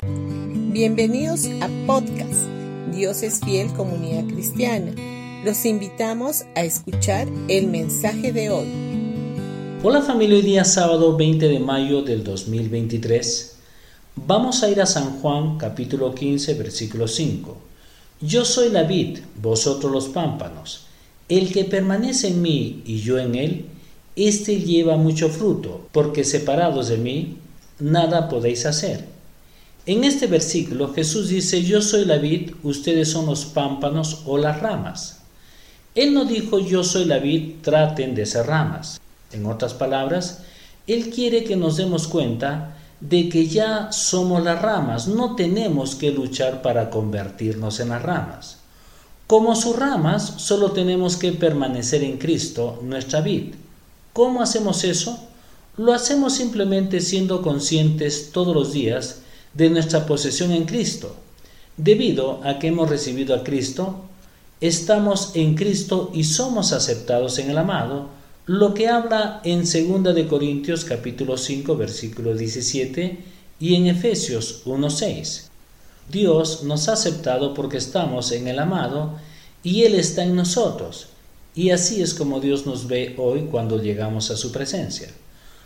Bienvenidos a podcast Dios es fiel comunidad cristiana. Los invitamos a escuchar el mensaje de hoy. Hola familia, hoy día sábado 20 de mayo del 2023. Vamos a ir a San Juan capítulo 15 versículo 5. Yo soy la vid, vosotros los pámpanos. El que permanece en mí y yo en él, éste lleva mucho fruto, porque separados de mí, nada podéis hacer. En este versículo Jesús dice, yo soy la vid, ustedes son los pámpanos o las ramas. Él no dijo, yo soy la vid, traten de ser ramas. En otras palabras, Él quiere que nos demos cuenta de que ya somos las ramas, no tenemos que luchar para convertirnos en las ramas. Como sus ramas, solo tenemos que permanecer en Cristo, nuestra vid. ¿Cómo hacemos eso? Lo hacemos simplemente siendo conscientes todos los días de nuestra posesión en Cristo. Debido a que hemos recibido a Cristo, estamos en Cristo y somos aceptados en el amado, lo que habla en 2 de Corintios capítulo 5 versículo 17 y en Efesios 1:6. Dios nos ha aceptado porque estamos en el amado y Él está en nosotros. Y así es como Dios nos ve hoy cuando llegamos a su presencia.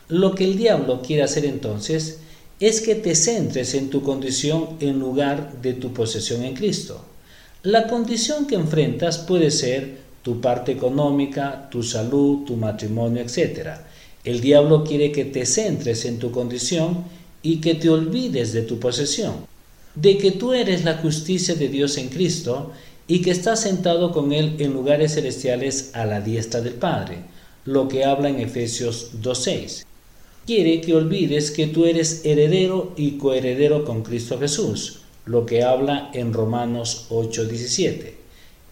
Lo que el diablo quiere hacer entonces es que te centres en tu condición en lugar de tu posesión en Cristo. La condición que enfrentas puede ser tu parte económica, tu salud, tu matrimonio, etc. El diablo quiere que te centres en tu condición y que te olvides de tu posesión, de que tú eres la justicia de Dios en Cristo y que estás sentado con Él en lugares celestiales a la diestra del Padre, lo que habla en Efesios 2.6 quiere que olvides que tú eres heredero y coheredero con Cristo Jesús, lo que habla en Romanos 8:17.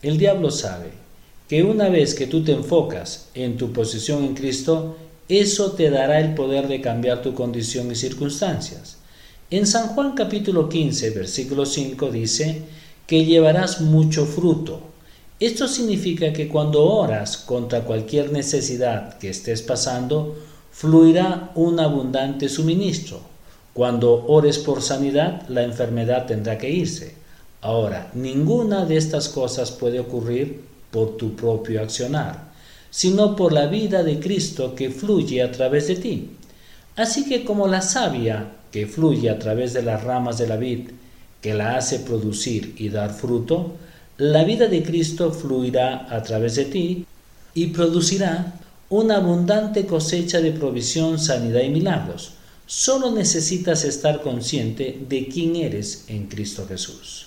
El diablo sabe que una vez que tú te enfocas en tu posición en Cristo, eso te dará el poder de cambiar tu condición y circunstancias. En San Juan capítulo 15, versículo 5 dice que llevarás mucho fruto. Esto significa que cuando oras contra cualquier necesidad que estés pasando, fluirá un abundante suministro. Cuando ores por sanidad, la enfermedad tendrá que irse. Ahora, ninguna de estas cosas puede ocurrir por tu propio accionar, sino por la vida de Cristo que fluye a través de ti. Así que como la savia que fluye a través de las ramas de la vid, que la hace producir y dar fruto, la vida de Cristo fluirá a través de ti y producirá una abundante cosecha de provisión, sanidad y milagros. Solo necesitas estar consciente de quién eres en Cristo Jesús.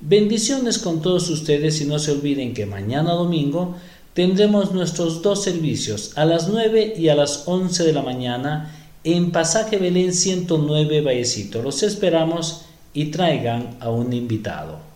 Bendiciones con todos ustedes y no se olviden que mañana domingo tendremos nuestros dos servicios a las 9 y a las 11 de la mañana en Pasaje Belén 109 Vallecito. Los esperamos y traigan a un invitado.